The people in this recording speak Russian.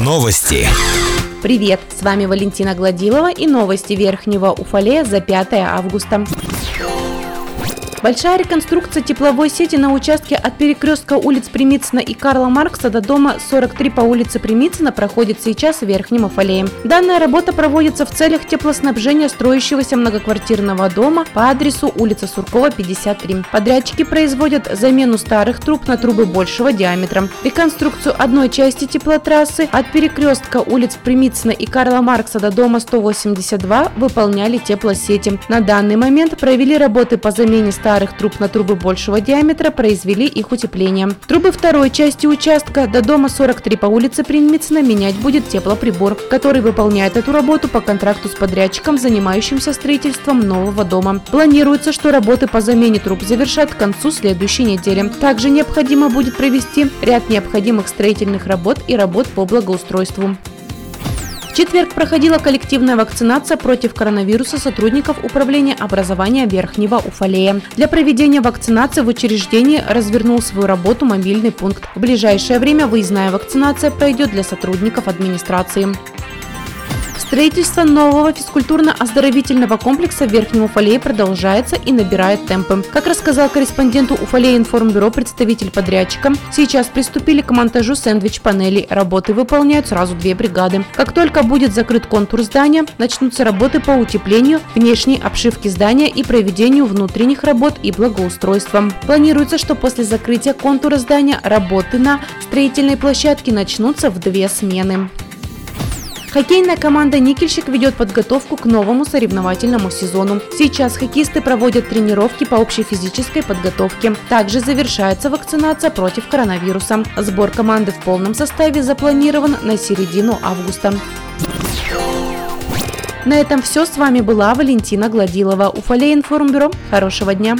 Новости. Привет, с вами Валентина Гладилова и новости Верхнего Уфалея за 5 августа. Большая реконструкция тепловой сети на участке от перекрестка улиц Примицына и Карла Маркса до дома 43 по улице Примицына проходит сейчас в Верхнем Уфалее. Данная работа проводится в целях теплоснабжения строящегося многоквартирного дома по адресу улица Суркова, 53. Подрядчики производят замену старых труб на трубы большего диаметра. Реконструкцию одной части теплотрассы от перекрестка улиц Примицына и Карла Маркса до дома 182 выполняли теплосети. На данный момент провели работы по замене старых старых труб на трубы большего диаметра произвели их утепление. Трубы второй части участка до дома 43 по улице Примицына менять будет теплоприбор, который выполняет эту работу по контракту с подрядчиком, занимающимся строительством нового дома. Планируется, что работы по замене труб завершат к концу следующей недели. Также необходимо будет провести ряд необходимых строительных работ и работ по благоустройству четверг проходила коллективная вакцинация против коронавируса сотрудников Управления образования Верхнего Уфалея. Для проведения вакцинации в учреждении развернул свою работу мобильный пункт. В ближайшее время выездная вакцинация пройдет для сотрудников администрации. Строительство нового физкультурно-оздоровительного комплекса в Верхнем Уфалее продолжается и набирает темпы. Как рассказал корреспонденту Уфалея информбюро представитель подрядчика, сейчас приступили к монтажу сэндвич-панелей. Работы выполняют сразу две бригады. Как только будет закрыт контур здания, начнутся работы по утеплению внешней обшивки здания и проведению внутренних работ и благоустройства. Планируется, что после закрытия контура здания работы на строительной площадке начнутся в две смены. Хоккейная команда «Никельщик» ведет подготовку к новому соревновательному сезону. Сейчас хоккеисты проводят тренировки по общей физической подготовке. Также завершается вакцинация против коронавируса. Сбор команды в полном составе запланирован на середину августа. На этом все. С вами была Валентина Гладилова. Уфалей информбюро. Хорошего дня.